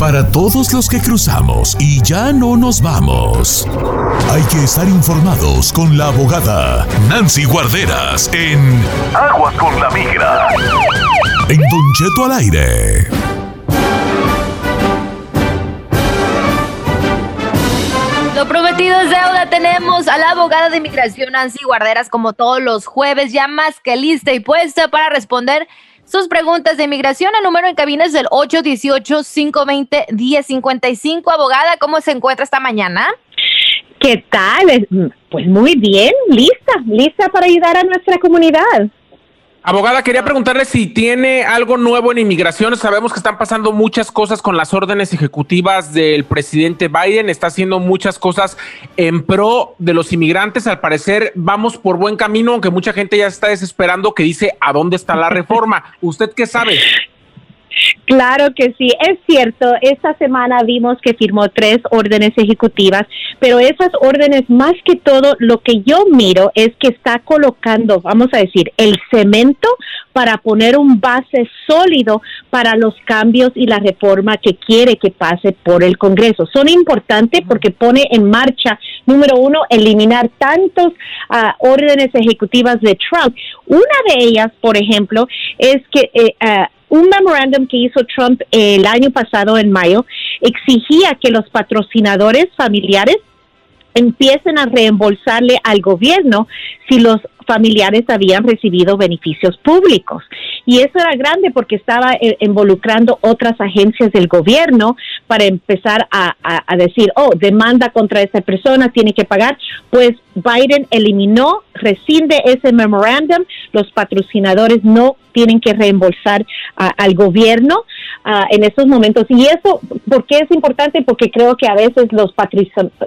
Para todos los que cruzamos y ya no nos vamos. Hay que estar informados con la abogada Nancy Guarderas en Aguas con la Migra. En Don Cheto al aire. Lo prometido es deuda. Tenemos a la abogada de inmigración Nancy Guarderas como todos los jueves, ya más que lista y puesta para responder sus preguntas de inmigración. El número en cabina es el 818-520-1055. Abogada, ¿cómo se encuentra esta mañana? ¿Qué tal? Pues muy bien, lista, lista para ayudar a nuestra comunidad. Abogada, quería preguntarle si tiene algo nuevo en inmigración. Sabemos que están pasando muchas cosas con las órdenes ejecutivas del presidente Biden. Está haciendo muchas cosas en pro de los inmigrantes. Al parecer vamos por buen camino, aunque mucha gente ya está desesperando que dice a dónde está la reforma. ¿Usted qué sabe? Claro que sí, es cierto. Esta semana vimos que firmó tres órdenes ejecutivas, pero esas órdenes, más que todo, lo que yo miro es que está colocando, vamos a decir, el cemento para poner un base sólido para los cambios y la reforma que quiere que pase por el Congreso. Son importantes porque pone en marcha, número uno, eliminar tantos ah, órdenes ejecutivas de Trump. Una de ellas, por ejemplo, es que eh, ah, un memorándum que hizo Trump el año pasado, en mayo, exigía que los patrocinadores familiares empiecen a reembolsarle al gobierno si los familiares habían recibido beneficios públicos. Y eso era grande porque estaba eh, involucrando otras agencias del gobierno para empezar a, decir, oh, demanda contra esa persona, tiene que pagar. Pues Biden eliminó, rescinde ese memorándum, los patrocinadores no tienen que reembolsar al gobierno ah, en estos momentos. Y eso, ¿por qué es importante? Porque creo que a veces los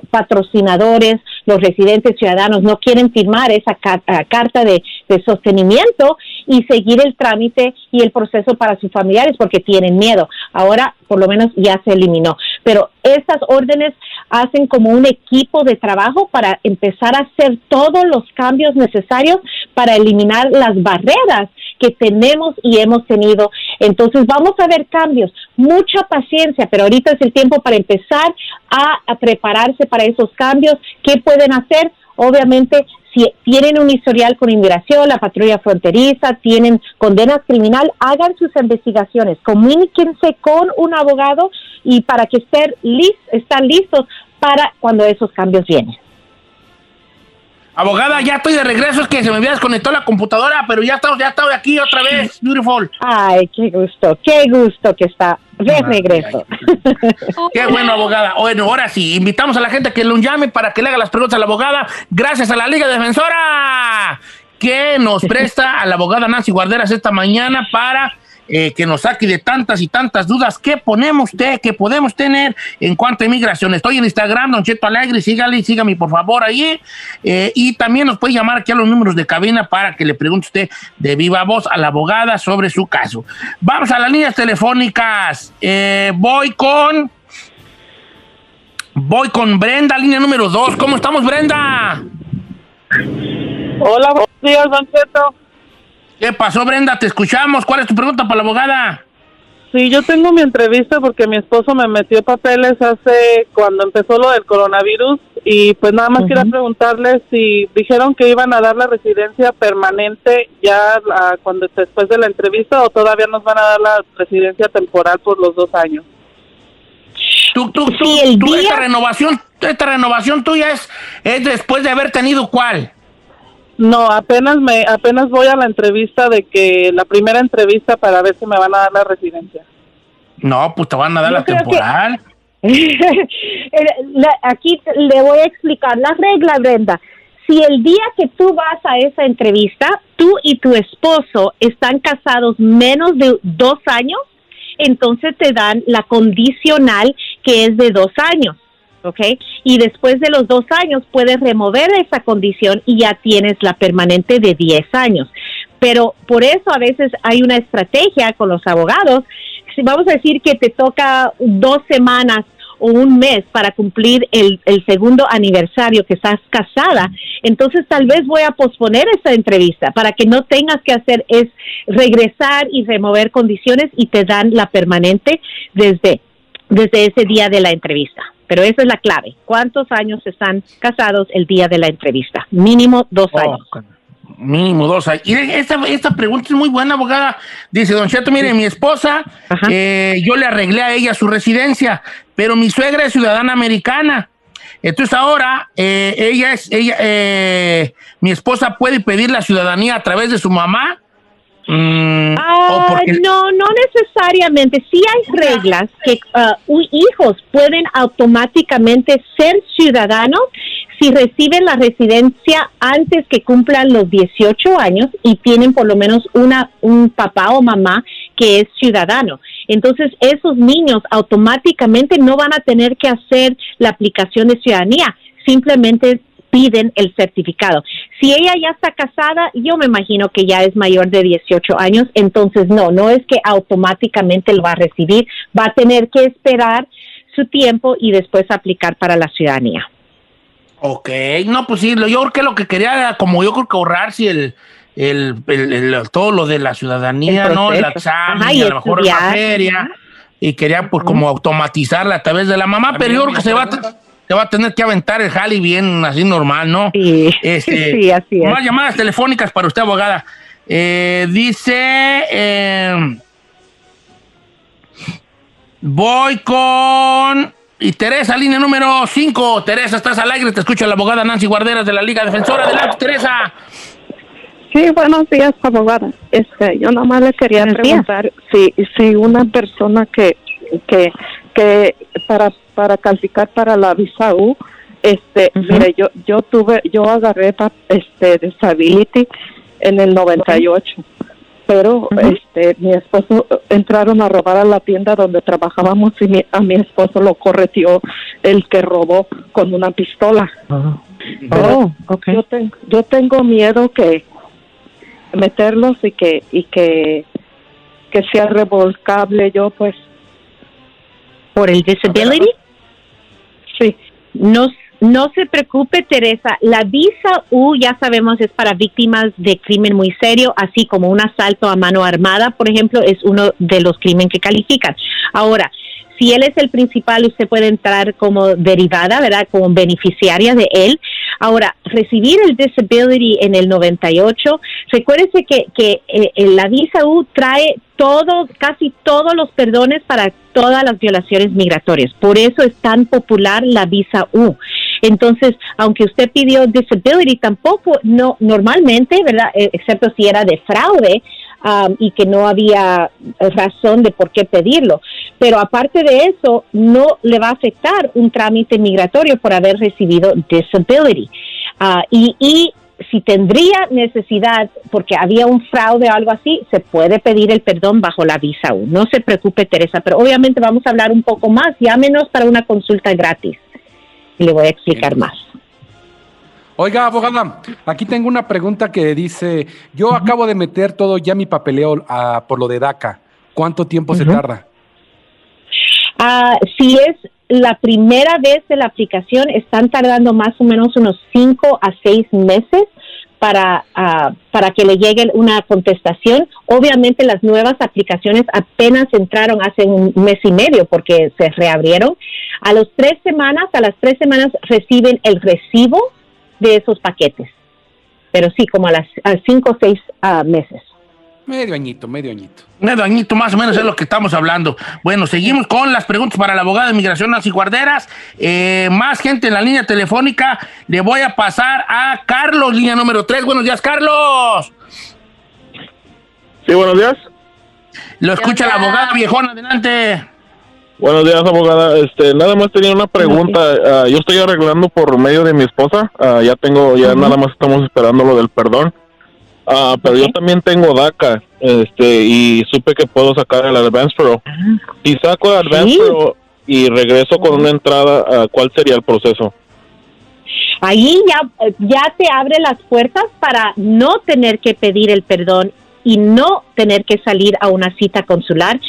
patrocinadores, los residentes ciudadanos no quieren firmar esa carta de, sostenimiento y seguir el trámite y el proceso para sus familiares porque tienen miedo. Ahora, por lo menos, ya se eliminó. Pero estas órdenes hacen como un equipo de trabajo para empezar a hacer todos los cambios necesarios para eliminar las barreras que tenemos y hemos tenido. Entonces vamos a ver cambios, mucha paciencia, pero ahorita es el tiempo para empezar a, prepararse para esos cambios. ¿Qué pueden hacer? Obviamente si tienen un historial con inmigración, la patrulla fronteriza, tienen condenas criminal, hagan sus investigaciones, comuníquense con un abogado y para que estén, listos para cuando esos cambios vienen. Abogada, ya estoy de regreso, es que se me había desconectado la computadora, pero ya estamos, ya estoy aquí otra vez, beautiful. Ay, qué gusto, qué gusto que está de regreso. qué bueno, abogada. Bueno, ahora sí, invitamos a la gente que lo llame para que le haga las preguntas a la abogada, gracias a la Liga Defensora, que nos presta a la abogada Nancy Guarderas esta mañana para eh, que nos saque de tantas y tantas dudas que ponemos usted, que podemos tener en cuanto a inmigración. Estoy en Instagram, Don Cheto Alegre, sígale, sígame por favor ahí. Eh, y también nos puede llamar aquí a los números de cabina para que le pregunte usted de viva voz a la abogada sobre su caso. Vamos a las líneas telefónicas. Eh, voy con. Voy con Brenda, línea número 2. ¿Cómo estamos, Brenda? Hola, buenos días, Don Cheto. ¿Qué pasó, Brenda? Te escuchamos. ¿Cuál es tu pregunta para la abogada? Sí, yo tengo mi entrevista porque mi esposo me metió papeles hace cuando empezó lo del coronavirus y pues nada más quiero preguntarle si dijeron que iban a dar la residencia permanente ya cuando después de la entrevista o todavía nos van a dar la residencia temporal por los dos años. Tú, tú, tú, esta renovación, esta renovación tuya es, es después de haber tenido cuál? No, apenas me apenas voy a la entrevista de que la primera entrevista para ver si me van a dar la residencia. No, pues te van a dar la temporal. Aquí le voy a explicar la regla, Brenda. Si el día que tú vas a esa entrevista, tú y tu esposo están casados menos de dos años, entonces te dan la condicional que es de dos años. ¿Ok? Y después de los dos años puedes remover esa condición y ya tienes la permanente de 10 años. Pero por eso a veces hay una estrategia con los abogados. Si vamos a decir que te toca dos semanas o un mes para cumplir el, el, segundo aniversario que estás casada, entonces tal vez voy a posponer esa entrevista para que no tengas que hacer es regresar y remover condiciones y te dan la permanente desde desde ese día de la entrevista. Pero esa es la clave. ¿Cuántos años están casados el día de la entrevista? Mínimo dos Oh, años. Mínimo dos años. Y esta, esta pregunta es muy buena, abogada. Dice, Don Cheto, mire, mi esposa, eh, yo le arreglé a ella su residencia, pero mi suegra es ciudadana americana. Entonces ahora, eh, ella es, ella, eh, mi esposa puede pedir la ciudadanía a través de su mamá. Mm, Ah, porque- no, no necesariamente. Sí hay reglas que ah, u- hijos pueden automáticamente ser ciudadanos si reciben la residencia antes que cumplan los 18 años y tienen por lo menos una un papá o mamá que es ciudadano. Entonces, esos niños automáticamente no van a tener que hacer la aplicación de ciudadanía, simplemente piden el certificado. Si ella ya está casada, yo me imagino que ya es mayor de 18 años, entonces no, no es que automáticamente lo va a recibir, va a tener que esperar su tiempo y después aplicar para la ciudadanía. Ok, no, pues sí, yo creo que lo que quería era como yo creo que ahorrarse el, el, el- el- todo lo de la ciudadanía, El ¿no? El examen, Ajá, y a lo mejor la feria. Y quería pues como automatizarla a través de la mamá, pero yo creo que se va, a te- va a tener que aventar el jali bien así normal, ¿no? Sí, Este, sí, así es. Más llamadas telefónicas para usted, abogada. Eh, dice, eh, voy con... Y Teresa, línea número 5. Teresa, estás al aire, te escucha la abogada Nancy Guarderas de la Liga Defensora. Adelante, Teresa. Sí, buenos días, abogada. Este, yo nomás le quería preguntar si, si una persona que, que, que para, para calificar para la visa U, este, Ujú. mire, yo, yo tuve, yo agarré pa- este disability en el 98, pero Ujú. este, mi esposo entraron a robar a la tienda donde trabajábamos y mi- a mi esposo lo correteó el que robó con una pistola. Pero Oh, yo, ten- yo tengo miedo que meterlos y que y que que sea revolcable yo pues ¿Por el disability? sí No, no se preocupe, Teresa. La visa U, ya sabemos, es para víctimas de crimen muy serio, así como un asalto a mano armada, por ejemplo, es uno de los crímenes que califican. Ahora, si él es el principal, usted puede entrar como derivada, ¿verdad? Como beneficiaria de él. Ahora, recibir el disability en el 98, recuérdese que, que eh, la visa U trae todo, casi todos los perdones para todas las violaciones migratorias. Por eso es tan popular la visa U. Entonces, aunque usted pidió disability, tampoco, no, normalmente, ¿verdad? Eh, excepto si era de fraude um, y que no había razón de por qué pedirlo. Pero aparte de eso, no le va a afectar un trámite migratorio por haber recibido disability. Ah, y, y si tendría necesidad, porque había un fraude o algo así, se puede pedir el perdón bajo la visa U. No se preocupe, Teresa, pero obviamente vamos a hablar un poco más, llámenos para una consulta gratis. Y le voy a explicar más. Oiga, abogada, aquí tengo una pregunta que dice, yo acabo de meter todo ya mi papeleo ah, por lo de DACA. ¿Cuánto tiempo se tarda? Ah, si es la primera vez de la aplicación, están tardando más o menos unos cinco a seis meses para, ah, para que le llegue una contestación. Obviamente las nuevas aplicaciones apenas entraron hace un mes y medio porque se reabrieron. A las tres semanas, a las tres semanas reciben el recibo de esos paquetes. Pero sí, como a las a cinco o seis ah, meses. Medio añito, medio añito. Medio añito más o menos es lo que estamos hablando. Bueno, seguimos con las preguntas para la abogada de migración Nancy Guarderas. Eh, más gente en la línea telefónica. Le voy a pasar a Carlos, línea número 3. Buenos días, Carlos. Sí, buenos días. Lo escucha la abogada viejona, adelante. Buenos días, abogada. Este, nada más tenía una pregunta. Ah, yo estoy arreglando por medio de mi esposa. Ah, ya tengo, ya nada más estamos esperando lo del perdón. Ah, pero yo también tengo DACA, este, y supe que puedo sacar el Advance Pro. Si saco el Advance Sí. Pro y regreso con una entrada, ¿cuál sería el proceso? Ahí ya, ya te abre las puertas para no tener que pedir el perdón y no tener que salir a una cita consular.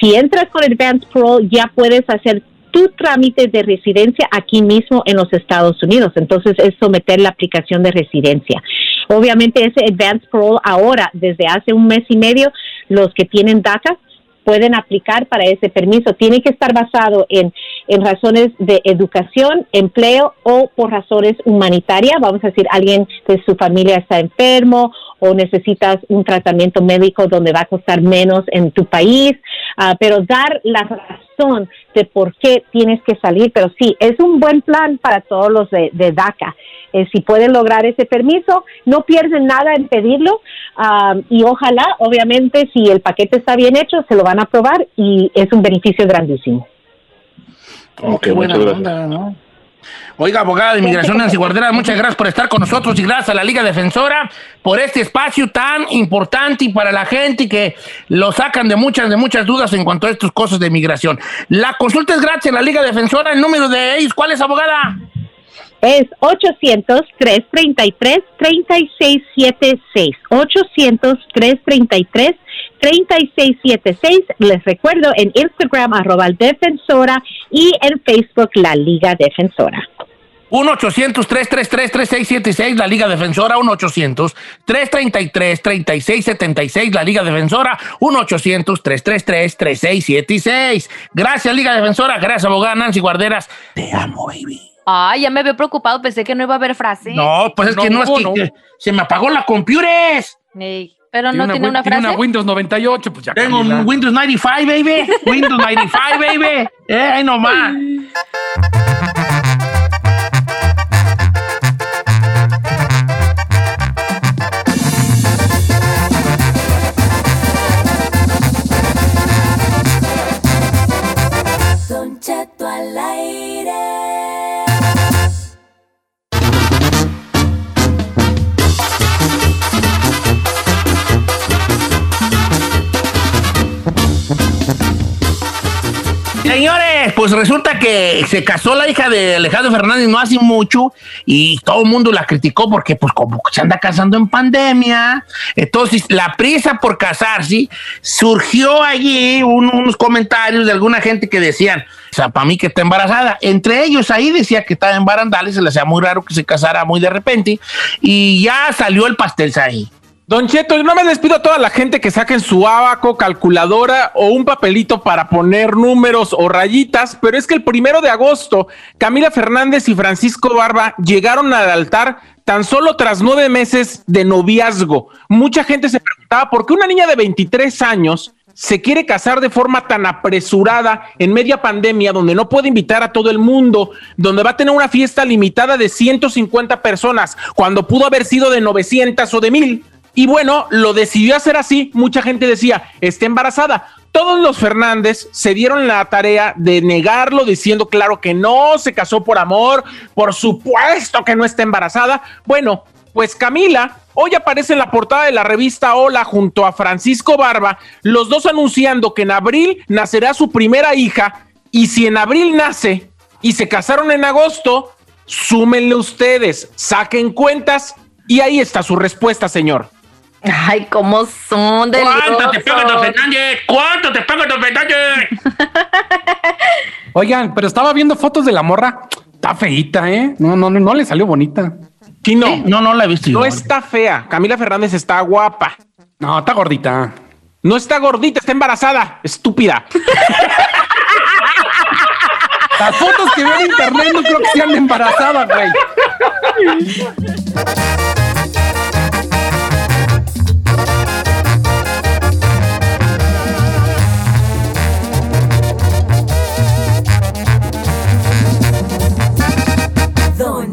Si entras con Advance Pro, ya puedes hacer tu trámite de residencia aquí mismo en los Estados Unidos. Entonces es someter la aplicación de residencia. Obviamente ese Advance Pro ahora, desde hace un mes y medio, los que tienen DACA pueden aplicar para ese permiso. Tiene que estar basado en, en razones de educación, empleo o por razones humanitarias. Vamos a decir, alguien de su familia está enfermo o necesitas un tratamiento médico donde va a costar menos en tu país, ah, pero dar la razón de por qué tienes que salir. Pero sí, es un buen plan para todos los de, de DACA. Eh, si pueden lograr ese permiso, no pierden nada en pedirlo ah, y ojalá, obviamente, si el paquete está bien hecho, se lo van a aprobar y es un beneficio grandísimo. Oh, qué buena onda, ¿no? Oiga, abogada de inmigración Nancy Guardera, muchas gracias por estar con nosotros y gracias a la Liga Defensora por este espacio tan importante y para la gente que lo sacan de muchas, de muchas dudas en cuanto a estas cosas de inmigración. La consulta es gratis en la Liga Defensora. El número de ellos, ¿cuál es, abogada? Es 800-333-3676. 800-333-3676. Les recuerdo en Instagram, arroba defensora y en Facebook, la Liga Defensora. 1-800-333-3676, la Liga Defensora, 1-800-333-3676, la Liga Defensora, 1-800-333-3676. Gracias, Liga Defensora, gracias, abogada Nancy Guarderas. Te amo, baby. Ay, ya me había preocupado, pensé que no iba a haber frase. No, pues es que no, es que no. que se me apagó la computers. Ey, pero no tiene una, tiene frase. una Windows 98, pues ya. Tengo Camila. un Windows 95, baby. Windows 95, baby. Eh, ahí nomás. Don Cheto al aire. Señores, pues resulta que se casó la hija de Alejandro Fernández no hace mucho y todo el mundo la criticó porque pues como se anda casando en pandemia. Entonces la prisa por casarse surgió allí un- unos comentarios de alguna gente que decían, o sea, para mí que está embarazada. Entre ellos ahí decía que estaba en barandales, se le hacía muy raro que se casara muy de repente y ya salió el pastel ahí. Don Cheto, yo no me despido a toda la gente que saquen su abaco, calculadora o un papelito para poner números o rayitas, pero es que el primero de agosto, Camila Fernández y Francisco Barba llegaron al altar tan solo tras nueve meses de noviazgo. Mucha gente se preguntaba por qué una niña de 23 años se quiere casar de forma tan apresurada en media pandemia, donde no puede invitar a todo el mundo, donde va a tener una fiesta limitada de 150 personas, cuando pudo haber sido de 900 o de 1000. Y bueno, lo decidió hacer así. Mucha gente decía, está embarazada. Todos los Fernández se dieron la tarea de negarlo, diciendo claro que no, se casó por amor, por supuesto que no está embarazada. Bueno, pues Camila hoy aparece en la portada de la revista Hola junto a Francisco Barba, los dos anunciando que en abril nacerá su primera hija y si en abril nace y se casaron en agosto, súmenle ustedes, saquen cuentas y ahí está su respuesta, señor. Ay, cómo son de ¿Cuánto te paga Don Fernández? ¿Cuánto te paga Don Fernández? Oigan, pero estaba viendo fotos de la morra. Está feíta, ¿eh? No, no, no, no le salió bonita. Sí, no, No, no la he visto yo. no está fea. Camila Fernández está guapa. No, está gordita. No está gordita, está embarazada, estúpida. Las fotos que veo en internet no creo que sean de embarazada, güey.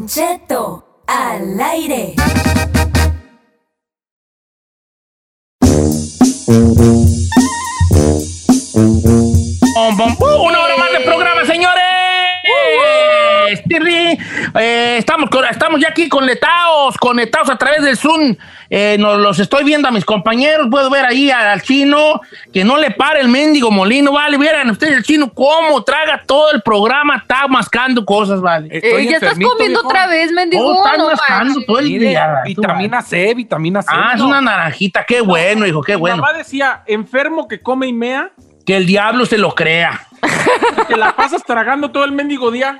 Cheto al aire. Una hora más de programa, señores. Tirri. Eh, estamos, estamos ya aquí conectados, conectados a través del Zoom. Eh, nos los estoy viendo a mis compañeros. Puedo ver ahí al chino que no le para el mendigo molino, vale. Vieran ustedes el chino cómo traga todo el programa, está mascando cosas, vale. Estoy Eh, ya estás comiendo viejo. otra vez, mendigo. Oh, está no mascando manches. todo el Mire, día. tú, vitamina C, vitamina C. Ah, es una naranjita. Qué bueno, hijo, qué Mi bueno. mamá decía, enfermo que come y mea, Que el diablo se lo crea. te la pasas tragando todo el mendigo día.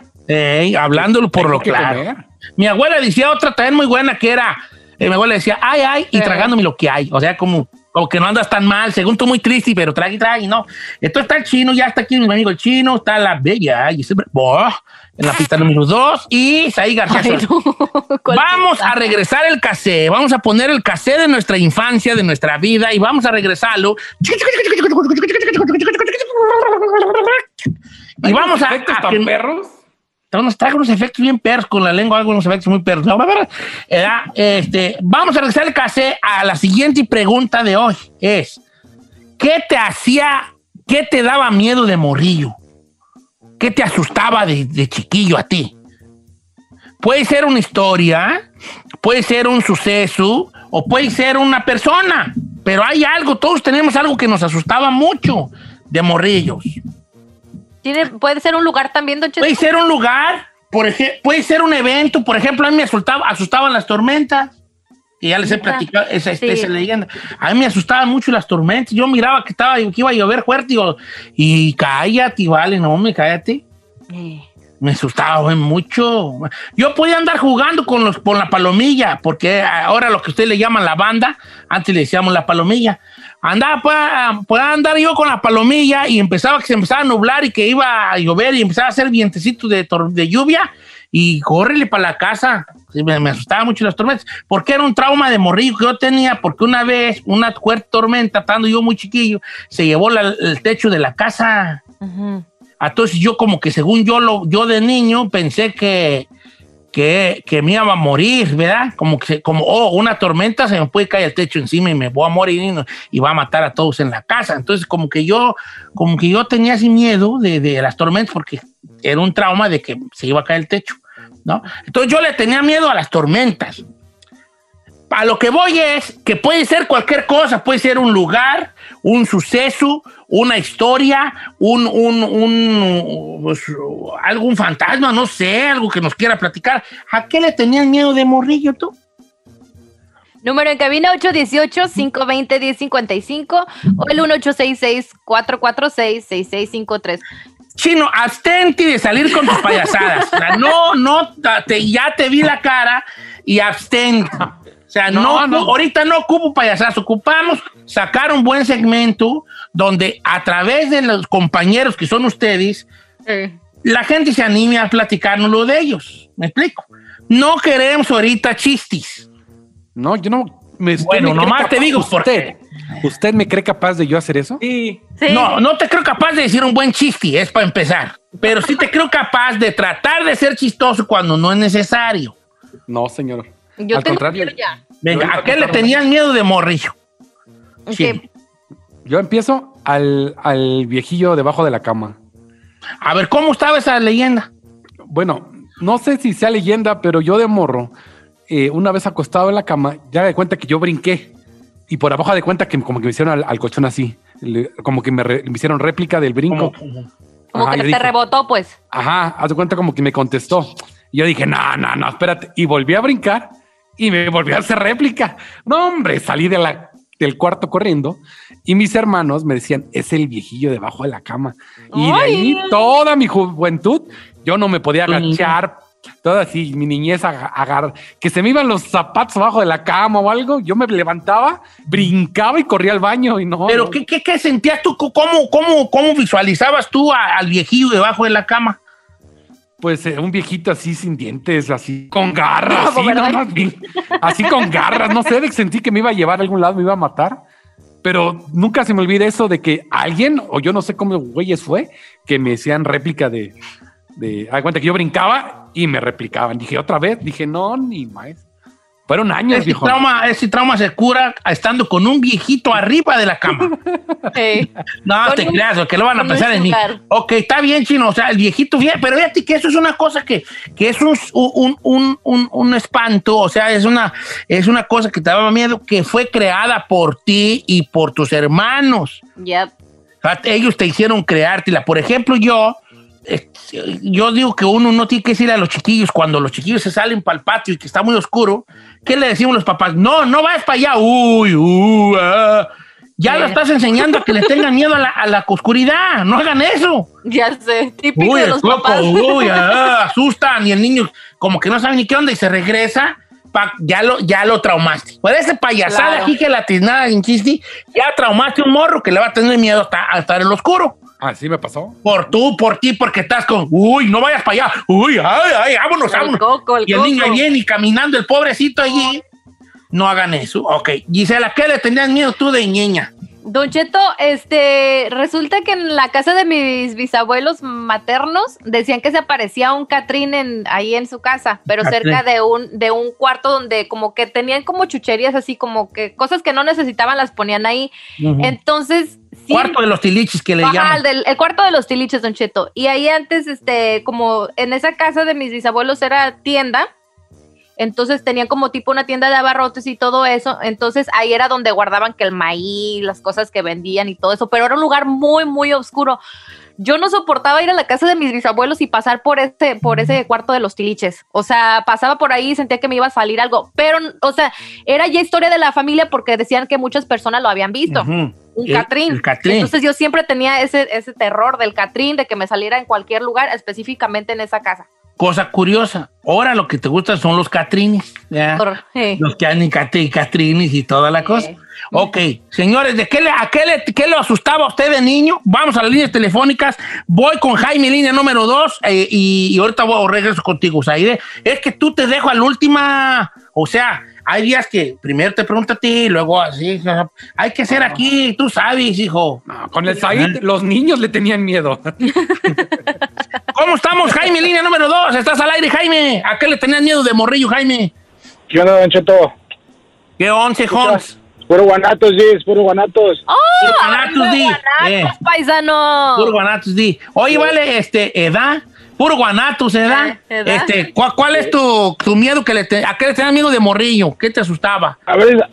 Hablándolo por lo claro. comer. Mi abuela decía otra también muy buena que era, eh, mi abuela decía, ay, ay, y Eh. tragándome lo que hay. O sea, como Como que no andas tan mal, según tú muy triste, pero trague, trague, no. Entonces está el chino, ya está aquí mi amigo el chino, está la bella, y siempre, boh, en la pista número dos, y Saí García. Ay, Solís. no. ¿Cuál Vamos a regresar el cassé, vamos a poner el cassé de nuestra infancia, de nuestra vida, y vamos a regresarlo. Y vamos a... ¿Efectos a tan que- perros? Nos unos efectos bien perros con la lengua, algunos efectos muy perros. Este, vamos a regresar el cassé a la siguiente pregunta de hoy. Es, ¿qué te hacía, qué te daba miedo de morrillo? ¿Qué te asustaba de, de chiquillo a ti? Puede ser una historia, puede ser un suceso o puede ser una persona, pero hay algo, todos tenemos algo que nos asustaba mucho de morrillos. Tiene- puede ser un lugar también, Don Cheto. Puede ser un lugar, por ejemplo, puede ser un evento, por ejemplo, a mí me asustaba, asustaban las tormentas. Y ya les he platicado esa, Sí. esa leyenda. A mí me asustaban mucho las tormentas. Yo miraba que estaba que iba a llover fuerte y, digo, y cállate, vale, no me cállate. Eh, Me asustaba mucho. Yo podía andar jugando con, los, con la palomilla, porque ahora lo que ustedes le llaman la banda, antes le decíamos la palomilla. Andaba, podía, podía andar yo con la palomilla y empezaba que se empezaba a nublar y que iba a llover y empezaba a hacer vientecitos de, de lluvia y córrele para la casa. Me, me asustaba mucho las tormentas, porque era un trauma de morrillo que yo tenía, porque una vez una fuerte tormenta, estando yo muy chiquillo, se llevó el techo de la casa. ujú. Entonces yo como que según yo lo, yo de niño pensé que, que, que me iba a morir, ¿verdad? Como que como, oh, una tormenta se me puede caer el techo encima y me voy a morir y, y va a matar a todos en la casa. Entonces como que yo, como que yo tenía ese miedo de, de las tormentas porque era un trauma de que se iba a caer el techo, ¿no? Entonces yo le tenía miedo a las tormentas. A lo que voy es que puede ser cualquier cosa, puede ser un lugar, un suceso, una historia, un, un, un, pues, algún fantasma, no sé, algo que nos quiera platicar. ¿A qué le tenías miedo de morrillo tú? Número en cabina 818-520-1055 o el 1866-446-6653. Chino, abstente de salir con tus payasadas. O sea, no, no, te- ya te vi la cara y abstente. O sea, no, No, no. ahorita no ocupo payasadas, ocupamos sacar un buen segmento donde a través de los compañeros que son ustedes, la gente se anime a platicarnos lo de ellos. ¿Me explico? No queremos ahorita chistes. No, yo no. Me, Bueno, me nomás te digo por usted. ¿Usted me cree capaz de yo hacer eso? Sí. Sí. No, no te creo capaz de decir un buen chiste, es para empezar. Pero sí te creo capaz de tratar de ser chistoso cuando no es necesario. No, señor. Yo Al tengo contrario. miedo ya. Venga, ¿a qué le tenías miedo de morrillo? Sí. Yo empiezo al, al viejillo debajo de la cama. A ver, ¿cómo estaba esa leyenda? Bueno, no sé si sea leyenda, pero yo de morro, eh, una vez acostado en la cama, ya de cuenta que yo brinqué. Y por abajo de cuenta que como que me hicieron al, al colchón así. Le- como que me, re- me hicieron réplica del brinco. Como- Como Ajá, que te dije, rebotó, pues. Ajá, haz de cuenta como que me contestó. Y yo dije, no, no, no, espérate. Y volví a brincar y me volví a hacer réplica. No, hombre, salí de la, del cuarto corriendo y mis hermanos me decían, es el viejillo debajo de la cama. Y de ahí toda mi juventud, yo no me podía agachar. Toda así, mi niñez aga- agar, que se me iban los zapatos abajo de la cama o algo, yo me levantaba, brincaba y corría al baño y no. Pero no. ¿qué, qué, qué sentías tú? ¿Cómo, cómo, cómo visualizabas tú a- al viejillo debajo de la cama? Pues eh, un viejito así sin dientes, así con garras, así, ¿verdad? no, más bien, así con garras, no sé, sentí que me iba a llevar a algún lado, me iba a matar. Pero nunca se me olvida eso de que alguien, o yo no sé cómo güeyes fue, que me hacían réplica de, de cuenta que yo brincaba y me replicaban. Dije, otra vez, dije, no, ni más. Fueron años, Ese viejo. trauma, ese trauma se cura estando con un viejito arriba de la cama. Eh, No, Con te un- creas, que lo van a pensar en mí. Ok, está bien, chino. O sea, el viejito bien, pero fíjate que eso es una cosa que, que es un, un, un, un, un espanto, o sea, es una, es una cosa que te daba miedo, que fue creada por ti y por tus hermanos. yep. O sea, ellos te hicieron creártela. Por ejemplo, yo, yo digo que uno no tiene que decir a los chiquillos cuando los chiquillos se salen para el patio y que está muy oscuro. ¿Qué le decimos los papás? No, no vayas para allá. Uy, uy, ah. Ya lo estás enseñando a que le tengan miedo a la, a la oscuridad. No hagan eso. Ya sé, típico Uy, de los coco, papás. uy, ah, asustan y el niño como que no sabe ni qué onda y se regresa pa- ya, lo, ya lo traumaste. Por ese payasada Claro. aquí que la tiznada en chiste, ya traumaste un morro que le va a tener miedo hasta, a estar en lo oscuro. Así me pasó. Por tú, por ti, porque estás con, uy, no vayas para allá, uy, ay, ay, vámonos, El vámonos. coco, el y el niño viene y caminando el pobrecito allí. No hagan eso. Ok. Gisela, ¿qué le tenías miedo tú de niña? Don Cheto, este, resulta que en la casa de mis bisabuelos maternos decían que se aparecía un Catrín en, ahí en su casa, pero Catrín. cerca de un, de un cuarto donde como que tenían como chucherías así, como que cosas que no necesitaban las ponían ahí. Entonces, sí, Cuarto de los tilichis que le Ajá, llaman. el, del- el cuarto de los tiliches, Don Cheto. Y ahí antes, este, como en esa casa de mis bisabuelos era tienda, entonces tenían como tipo una tienda de abarrotes y todo eso. Entonces ahí era donde guardaban que el maíz, las cosas que vendían y todo eso, pero era un lugar muy, muy oscuro. Yo no soportaba ir a la casa de mis bisabuelos y pasar por ese, por ese cuarto de los tiliches. O sea, pasaba por ahí y sentía que me iba a salir algo. Pero, o sea, era ya historia de la familia porque decían que muchas personas lo habían visto un El- Catrín. el Catrín. Entonces yo siempre tenía ese, ese terror del Catrín, de que me saliera en cualquier lugar, específicamente en esa casa. Cosa curiosa. Ahora lo que te gustan son los catrines. Los que han Catri- catrines y toda la cosa. Ok, señores, ¿de qué le, a qué le, qué le asustaba a usted de niño? Vamos a las líneas telefónicas. Voy con Jaime, línea número dos, eh, y, y ahorita voy, regreso contigo, Zaire. Es que tú te dejo a la última. O sea, hay días que primero te pregunto a ti, luego así. Hay que ser aquí, tú sabes, hijo. No, con el Said, los niños le tenían miedo. ¿Cómo estamos, Jaime, línea número dos? Estás al aire, Jaime. ¿A qué le tenías miedo de morrillo, Jaime? ¿Qué onda, Don Cheto? ¿Qué once, Hons? Puro guanatos, Gis, puro guanatos. ¡Oh! Puro guanatos, di. guanatos, Eh. paisano! Puro guanatos, di. Oye, vale, este, edad. Puro guanatos, edad. Eh, edad. Este, ¿cuál, cuál es tu, tu miedo que le te, a qué le tenías miedo de morrillo? ¿Qué te asustaba? A ver,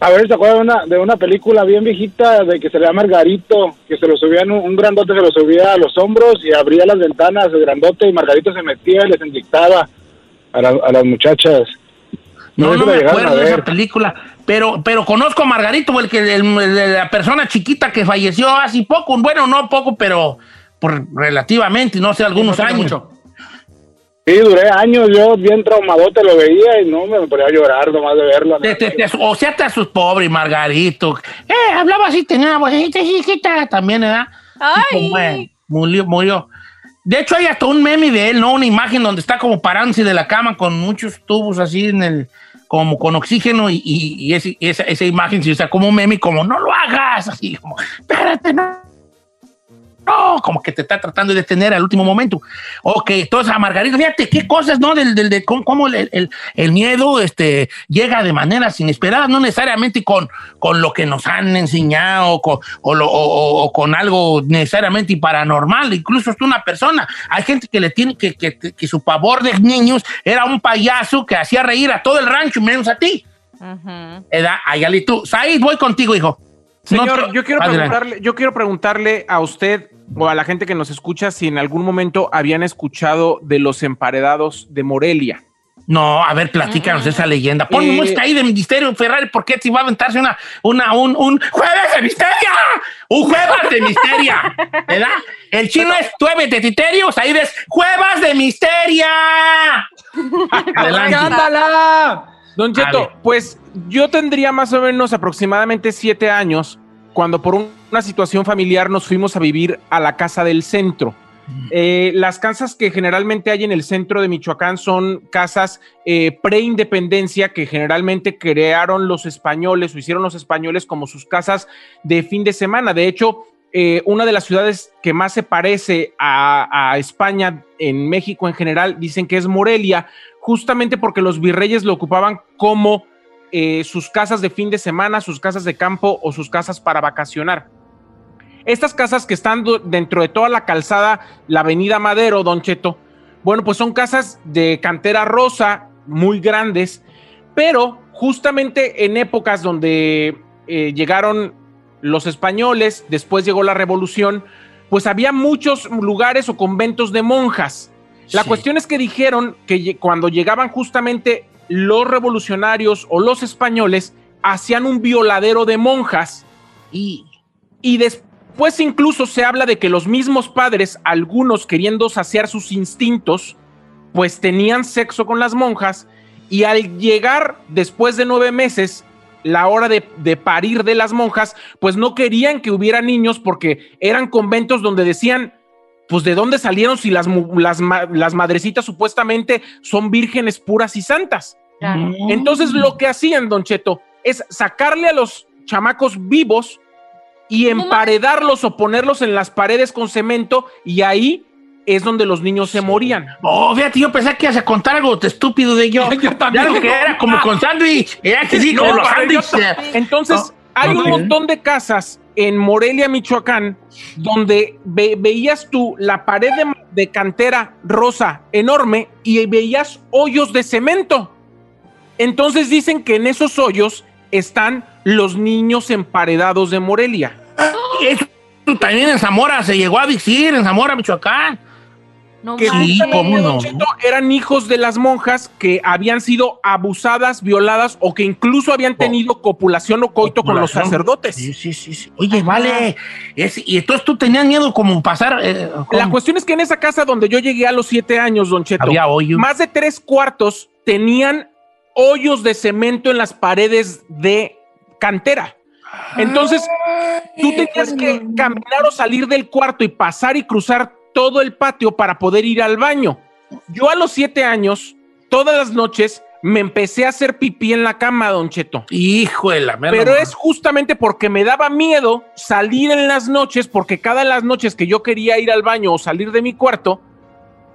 a ver, ¿se acuerdan de una, de una película bien viejita de que se le llama Margarito? Que se lo subían, un, un grandote se lo subía a los hombros y abría las ventanas, el grandote, y Margarito se metía y les inyectaba a, la- a las muchachas. No, no la me acuerdo de esa película, pero, pero conozco a Margarito, el que, el- el- la persona chiquita que falleció hace poco, bueno, no poco, pero por relativamente, no sé, algunos No años. mucho. Sí, duré años, yo bien traumadote lo veía y no me ponía a llorar nomás de verlo. Te- te- te- o sea, te asus pobre Margarito. Eh, hablaba así, tenía una vocecita chiquita también, ¿verdad? ¡Ay! Y como, eh, murió, murió. De hecho, hay hasta un meme de él, ¿no? Una imagen donde está como parándose de la cama con muchos tubos así en el, como con oxígeno y, y- y esa, esa imagen se usa como meme, como no lo hagas, así como, espérate, no. No, como que te está tratando de detener al último momento. Ok, entonces a Margarita, fíjate qué cosas, ¿no? Del, del, de cómo, cómo el, el- el miedo este, llega de maneras inesperadas, no necesariamente con, con lo que nos han enseñado con- o, lo- o- o- o con algo necesariamente paranormal, incluso es una persona. Hay gente que le tiene que, que, que su pavor de niños era un payaso que hacía reír a todo el rancho, menos a ti. Ujú. Edad, Ayali, tú. Said, voy contigo, hijo. Señor, No te- yo quiero Adelante. preguntarle, yo quiero preguntarle a usted o a la gente que nos escucha si en algún momento habían escuchado de los emparedados de Morelia. No, a ver, platícanos esa leyenda. Ponme Eh, música ahí de Ministerio Ferrari, porque si va a aventarse una, una, un, un jueves de misteria. Un jueves de misteria. ¿Verdad? El chino es jueves de titerios, ahí ves jueves de misteria. Adelante. ¡Ándala! Don Cheto, pues yo tendría más o menos aproximadamente siete años cuando por un- una situación familiar nos fuimos a vivir a la casa del centro. Eh, las casas que generalmente hay en el centro de Michoacán son casas eh, pre-independencia que generalmente crearon los españoles o hicieron los españoles como sus casas de fin de semana. De hecho, eh, una de las ciudades que más se parece a, a España en México en general, dicen que es Morelia, justamente porque los virreyes lo ocupaban como eh, sus casas de fin de semana, sus casas de campo o sus casas para vacacionar. Estas casas que están dentro de toda la calzada, la avenida Madero, Don Cheto, bueno, pues son casas de cantera rosa, muy grandes, pero justamente en épocas donde eh, llegaron los españoles, después llegó la revolución, pues había muchos lugares o conventos de monjas. La Sí. cuestión es que dijeron que cuando llegaban justamente los revolucionarios o los españoles, hacían un violadero de monjas. Y y después incluso se habla de que los mismos padres, algunos queriendo saciar sus instintos, pues tenían sexo con las monjas. Y al llegar después de nueve meses, la hora de, de parir de las monjas, pues no querían que hubiera niños porque eran conventos donde decían, pues de dónde salieron si las, mu- las, las madrecitas supuestamente son vírgenes puras y santas. Entonces lo que hacían, Don Cheto, es sacarle a los chamacos vivos y emparedarlos o ponerlos en las paredes con cemento y ahí es donde los niños se morían. Oh, fíjate, yo pensé que ibas a contar algo estúpido de yo. Yo también. De que era como con sándwich. Era que sí, No, como los sándwiches. Entonces, No, hay ok. un montón de casas en Morelia, Michoacán, donde ve- veías tú la pared de, de cantera rosa enorme y veías hoyos de cemento. Entonces dicen que en esos hoyos están los niños emparedados de Morelia. Eso también en Zamora se llegó a decir, en Zamora, Michoacán. No Que sí, cómo no. Don Cheto, eran hijos de las monjas que habían sido abusadas, violadas o que incluso habían tenido copulación o coito con los sacerdotes. Sí, sí, sí. sí. Oye, vale. Es- y entonces tú tenías miedo como pasar. eh, La cuestión es que en esa casa donde yo llegué a los siete años, Don Cheto, Había hoyo. más de tres cuartos tenían hoyos de cemento en las paredes de cantera. Entonces, tú tenías que caminar o salir del cuarto y pasar y cruzar todo el patio para poder ir al baño. Yo a los siete años, todas las noches, me empecé a hacer pipí en la cama, Don Cheto. Hijo de la merda, Pero mamá. es justamente porque me daba miedo salir en las noches, porque cada las noches que yo quería ir al baño o salir de mi cuarto,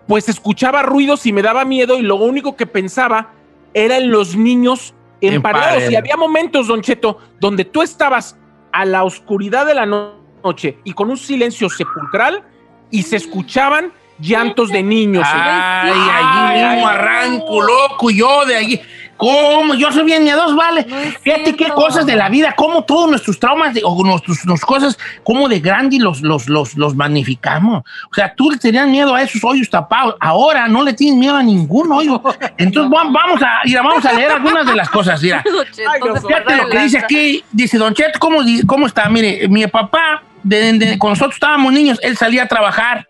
pues escuchaba ruidos y me daba miedo y lo único que pensaba era en los niños emparedados. Y había momentos, Don Cheto, donde tú estabas a la oscuridad de la no- noche y con un silencio sepulcral y se escuchaban llantos de niños. Ay, allí mismo arranco, loco, yo de allí. ¿Cómo? Yo soy bien miedoso, vale. Fíjate qué cosas de la vida, cómo todos nuestros traumas de- o nuestros, nuestras cosas, cómo de grande los, los, los, los magnificamos. O sea, tú le tenías miedo a esos hoyos tapados. Ahora no le tienes miedo a ningún hoyo. Entonces va- vamos a, mira, vamos a leer algunas de las cosas. Mira. Cheto, Fíjate lo que dice aquí. Dice, Don Cheto, ¿cómo, cómo está? Mire, mi papá, de, cuando nosotros estábamos niños, él salía a trabajar.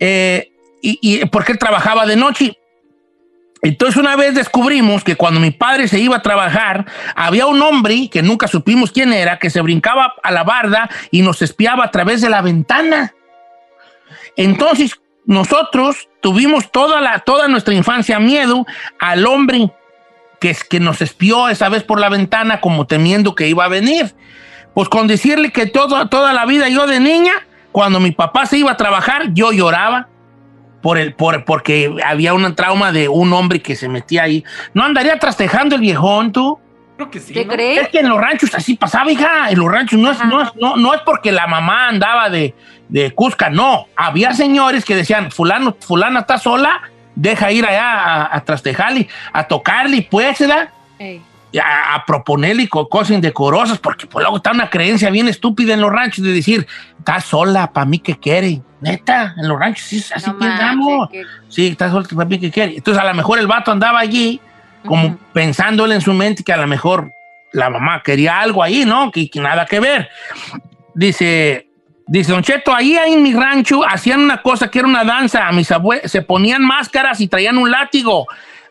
eh, y, porque él trabajaba de noche. Entonces una vez descubrimos que cuando mi padre se iba a trabajar, había un hombre que nunca supimos quién era, que se brincaba a la barda y nos espiaba a través de la ventana. Entonces nosotros tuvimos toda, la, toda nuestra infancia miedo al hombre que, que nos espió esa vez por la ventana como temiendo que iba a venir. Pues con decirle que todo, toda la vida yo de niña, cuando mi papá se iba a trabajar, yo lloraba por el, por, porque había un trauma de un hombre que se metía ahí. ¿No andaría trastejando el viejón tú? Creo que sí. ¿Te ¿no? crees? Es que en los ranchos así pasaba, hija. En los ranchos no es, no es, no, no es porque la mamá andaba de, de Cusca, no. Había señores que decían, fulano, fulana está sola, deja ir allá a, a trastejarle, a tocarle, pues, ¿verdad? Ey. A, a proponerle co- cosas indecorosas, porque pues luego está una creencia bien estúpida en los ranchos de decir, está sola, para mí que quiere. Neta, en los ranchos sí, así No pensamos. manches, Sí, está sola, para mí que quiere. Entonces a lo mejor el vato andaba allí como Ujú. pensando él en su mente que a lo mejor la mamá quería algo ahí, ¿no? Que, que nada que ver. Dice, dice Don Cheto, ahí en mi rancho hacían una cosa que era una danza. Mis abuelos se ponían máscaras y traían un látigo.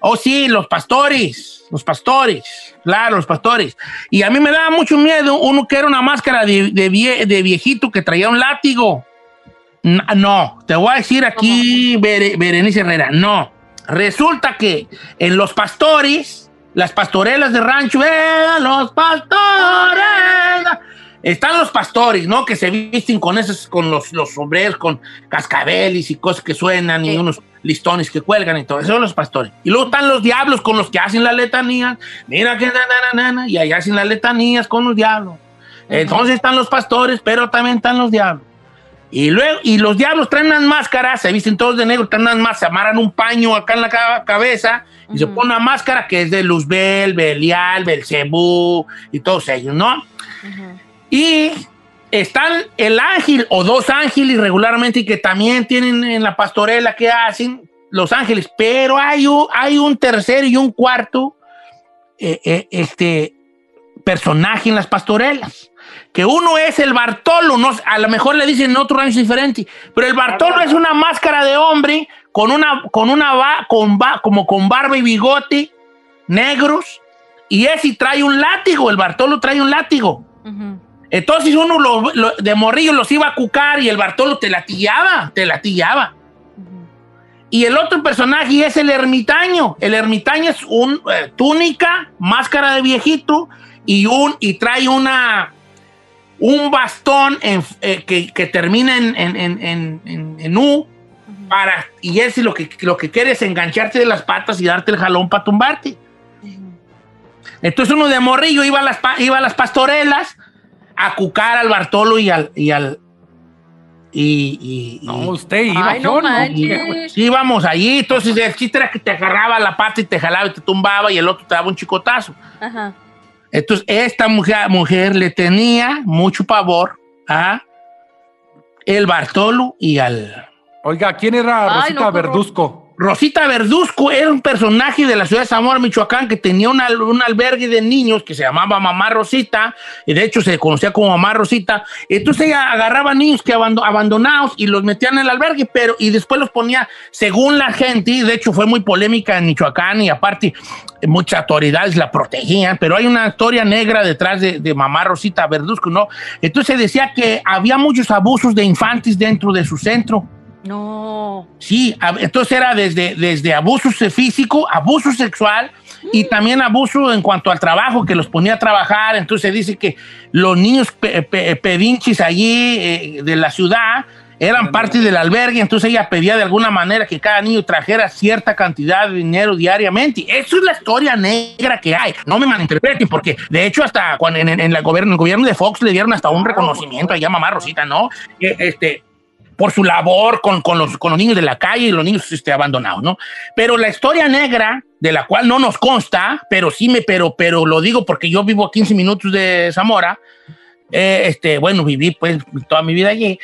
Oh, sí, los pastores, los pastores, claro, los pastores. Y a mí me daba mucho miedo uno que era una máscara de, de vie- de viejito que traía un látigo. No, te voy a decir aquí, Bere- Berenice Herrera, no. Resulta que en los pastores, las pastorelas de rancho, ¡eh, los pastores! Están los pastores, ¿no? Que se visten con esos, con los, los sombreros, con cascabeles y cosas que suenan y unos listones que cuelgan y todo. Esos son los pastores. Y luego están los diablos con los que hacen las letanías. Mira que na, na, na, na, y allá hacen las letanías con los diablos. Entonces están los pastores, pero también están los diablos. Y luego, y los diablos traen unas máscaras, se visten todos de negro, traen unas máscaras, se amarran un paño acá en la ca- cabeza y se pone una máscara que es de Luzbel, Belial, Belcebú y todos ellos, ¿no? Y están el ángel o dos ángeles regularmente que también tienen en la pastorela que hacen los ángeles, pero hay un, hay un tercero y un cuarto eh, eh, este, personaje en las pastorelas. Que uno es el Bartolo, a lo mejor le dicen en otro rancho diferente, pero el Bartolo es una máscara de hombre con una, con una, ba- con ba- como con barba y bigote negros, y ese trae un látigo, el Bartolo trae un látigo. Entonces uno lo- lo- de morrillo los iba a cucar y el Bartolo te latillaba, te latillaba. Y el otro personaje es el ermitaño. El ermitaño es un eh, túnica, máscara de viejito y un y trae una un bastón en- eh, que, que termina en, en, en, U para y él lo que lo que quiere es engancharte de las patas y darte el jalón para tumbarte. Entonces uno de morrillo iba a las iba a las pastorelas a cucar al Bartolo y al y al y, y- y- No, usted iba, Ay, no yo no. manches. Sí, íbamos allí. Entonces el chiste era que te agarraba la pata y te jalaba y te tumbaba y el otro te daba un chicotazo. Ajá. Entonces esta mujer, mujer le tenía mucho pavor a el Bartolo y al... Oiga, ¿quién era Ay, Rosita no, horror. Verduzco? Rosita Verduzco era un personaje de la ciudad de Zamora, Michoacán, que tenía un albergue de niños que se llamaba Mamá Rosita, y de hecho se conocía como Mamá Rosita. Entonces ella agarraba niños que abando- abandonados y los metía en el albergue, pero y después los ponía según la gente, y de hecho fue muy polémica en Michoacán y aparte muchas autoridades la protegían, pero hay una historia negra detrás de, de Mamá Rosita Verduzco, ¿no? Entonces decía que había muchos abusos de infantes dentro de su centro. No. Sí, entonces era desde, desde abuso físico, abuso sexual y también abuso en cuanto al trabajo, que los ponía a trabajar. Entonces dice que los niños pe- pe- pedinchis allí eh, de la ciudad eran parte del albergue, entonces ella pedía de alguna manera que cada niño trajera cierta cantidad de dinero diariamente. Eso es la historia negra que hay. No me malinterpreten, porque de hecho hasta cuando en, en- en la gobierno, en el gobierno de Fox le dieron hasta un reconocimiento allá a mamá Rosita, ¿no? Este, por su labor con, con los, con los niños de la calle y los niños este, abandonados, ¿no? Pero la historia negra, de la cual no nos consta, pero sí me, pero, pero lo digo porque yo vivo a 15 minutos de Zamora, eh, este, bueno, viví pues toda mi vida allí,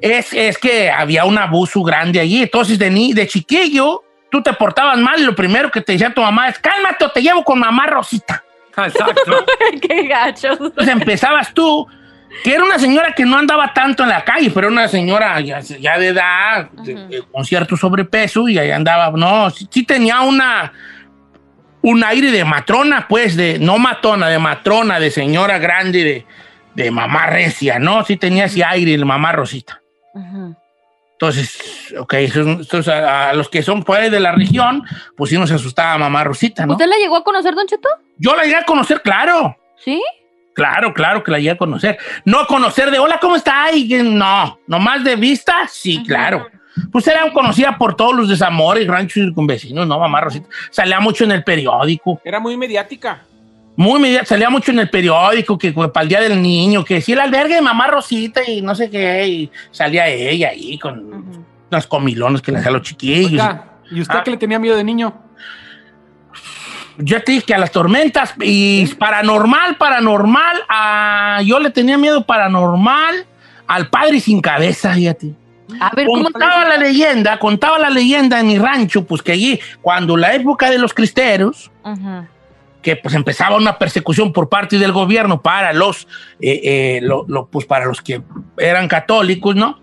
es, es que había un abuso grande allí. Entonces, de, ni, de chiquillo, tú te portabas mal y lo primero que te decía tu mamá es, cálmate o te llevo con mamá Rosita. Exacto. Qué gachos. Entonces empezabas tú, que era una señora que no andaba tanto en la calle, pero era una señora ya, ya de edad, de- de- con cierto sobrepeso, y ahí andaba, no, sí, sí tenía una, un aire de matrona, pues, de, no matona, de matrona, de señora grande, de, de mamá recia, ¿no? Sí tenía ese aire, de mamá Rosita. Entonces, ok, entonces a, a los que son pues de la región, pues sí nos asustaba mamá Rosita, ¿no? ¿Usted la llegó a conocer, Don Cheto? Yo la llegué a conocer, claro. ¿Sí? Claro, claro que la llegué a conocer. No conocer de hola, ¿cómo está? Y que no, nomás de vista, sí, claro. Pues era conocida por todos los desamores, ranchos con vecinos, ¿no? Mamá Rosita. Salía mucho en el periódico. Era muy mediática. Muy media- salía mucho en el periódico, que pues, para el día del niño, que sí, el albergue de mamá Rosita y no sé qué, y salía ella ahí con unos comilones que le hacían a los chiquillos. Oiga, ¿y usted Ah. qué le tenía miedo de niño? Yo te dije que a las tormentas y paranormal, paranormal, a, yo le tenía miedo paranormal al padre sin cabeza, fíjate. A ver, ¿cómo Contaba la leyenda, contaba la leyenda en mi rancho, pues que allí, cuando la época de los cristeros, Ajá. que pues empezaba una persecución por parte del gobierno para los, eh, eh, lo- lo- pues para los que eran católicos, ¿no?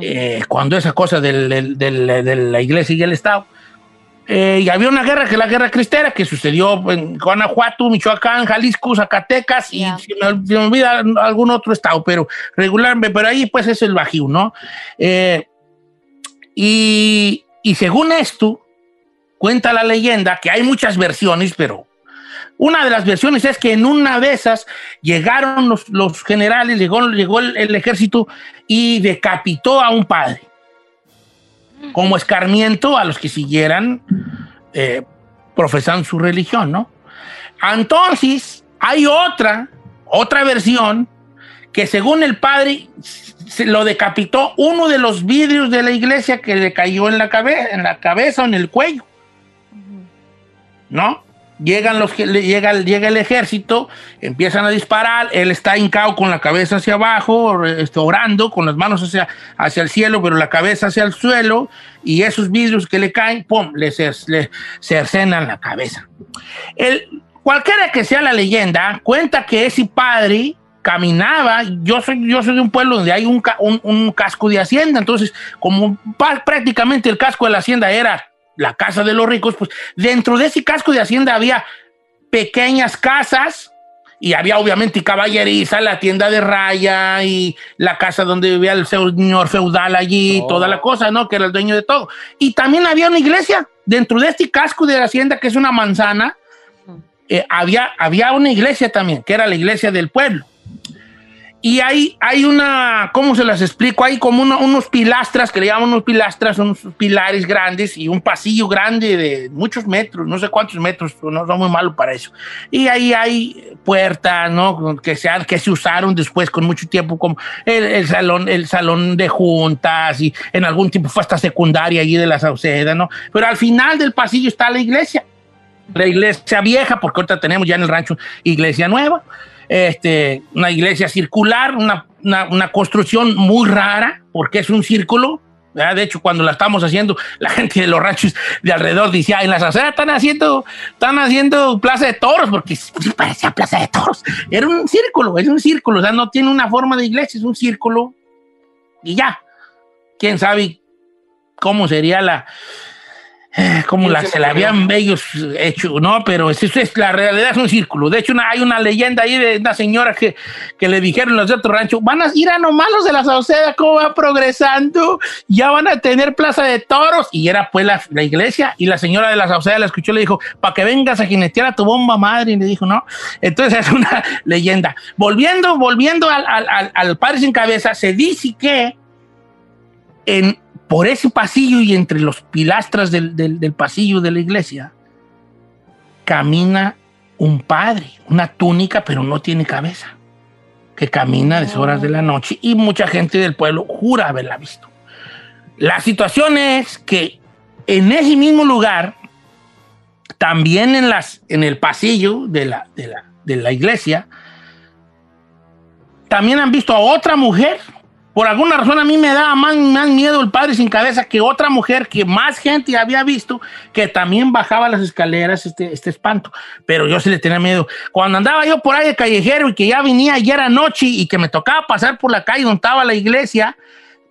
Eh, cuando esa cosa del- del- del- de la iglesia y el Estado. Eh, y había una guerra, que es la guerra cristera, que sucedió en Guanajuato, Michoacán, Jalisco, Zacatecas y se, me, se me olvida algún otro estado, pero regularmente, pero ahí pues es el Bajío, ¿no? Eh, y, y según esto, cuenta la leyenda que hay muchas versiones, pero una de las versiones es que en una de esas llegaron los, los generales, llegó, llegó el, el ejército y decapitó a un padre como escarmiento a los que siguieran eh, profesando su religión, ¿no? Entonces, hay otra, otra versión que según el padre se lo decapitó uno de los vidrios de la iglesia que le cayó en la, cabe- en la cabeza o en el cuello. ¿No? Llegan los, llega, llega el ejército, empiezan a disparar, él está hincado con la cabeza hacia abajo, este, orando, con las manos hacia, hacia el cielo, pero la cabeza hacia el suelo, y esos vidrios que le caen, ¡pum!, le, le cercenan la cabeza. El, cualquiera que sea la leyenda, cuenta que ese padre caminaba, yo soy, yo soy de un pueblo donde hay un, un- casco de hacienda, entonces como prácticamente el casco de la hacienda era la casa de los ricos, pues dentro de ese casco de hacienda había pequeñas casas y había obviamente caballeriza, la tienda de raya y la casa donde vivía el señor feudal allí, toda la cosa, ¿no? Que era el dueño de todo. Y también había una iglesia dentro de este casco de la hacienda, que es una manzana, eh, había, había una iglesia también, que era la iglesia del pueblo. Y hay, hay una, ¿cómo se las explico? Hay como uno- unos pilastras, que le llaman unos pilastras, unos pilares grandes y un pasillo grande de muchos metros, no sé cuántos metros, no soy muy malo para eso. Y ahí hay puertas, ¿no? Que se, que se usaron después con mucho tiempo, como el, el salón, el salón de juntas y en algún tiempo fue hasta secundaria allí de la Sauceda, ¿no? Pero al final del pasillo está la iglesia la iglesia vieja, porque ahorita tenemos ya en el rancho iglesia nueva, este, una iglesia circular, una, una- construcción muy rara, porque es un círculo. De hecho, cuando la estamos haciendo, la gente de los ranchos de alrededor decía, en las aceras están haciendo, están haciendo plaza de toros, porque parecía plaza de toros. Era un círculo, es un círculo, o sea, no tiene una forma de iglesia, es un círculo y ya. ¿Quién sabe cómo sería la, eh, como ¿Quién la, se la habían ellos hecho, ¿no? Pero es, es- la realidad es un círculo. De hecho, una- hay una leyenda ahí de una señora que, que le dijeron los de otro rancho, van a ir a nomás los de la Sauceda, cómo va progresando, ya van a tener plaza de toros. Y era pues la, la iglesia, y la señora de la Sauceda la escuchó y le dijo, para que vengas a jinetear a tu bomba madre, y le dijo, no. Entonces es una leyenda. Volviendo, volviendo al, al, al- al padre sin cabeza, se dice que en, por ese pasillo y entre los pilastras del, del- del pasillo de la iglesia, camina un padre, una túnica, pero no tiene cabeza, que camina a deshoras de la noche y mucha gente del pueblo jura haberla visto. La situación es que en ese mismo lugar, también en, las, en el pasillo de la, de la, de la iglesia, también han visto a otra mujer. Por alguna razón a mí me daba más, más miedo el padre sin cabeza que otra mujer que más gente había visto que también bajaba las escaleras este, este espanto. Pero yo sí le tenía miedo. Cuando andaba yo por ahí de callejero y que ya venía y era noche y que me tocaba pasar por la calle donde estaba la iglesia,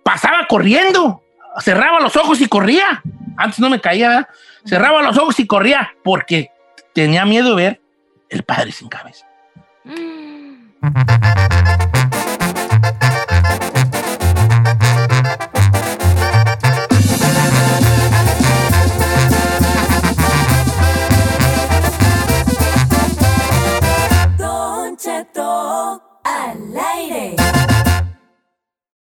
pasaba corriendo. Cerraba los ojos y corría. Antes no me caía, ¿verdad? Cerraba los ojos y corría porque tenía miedo de ver el padre sin cabeza.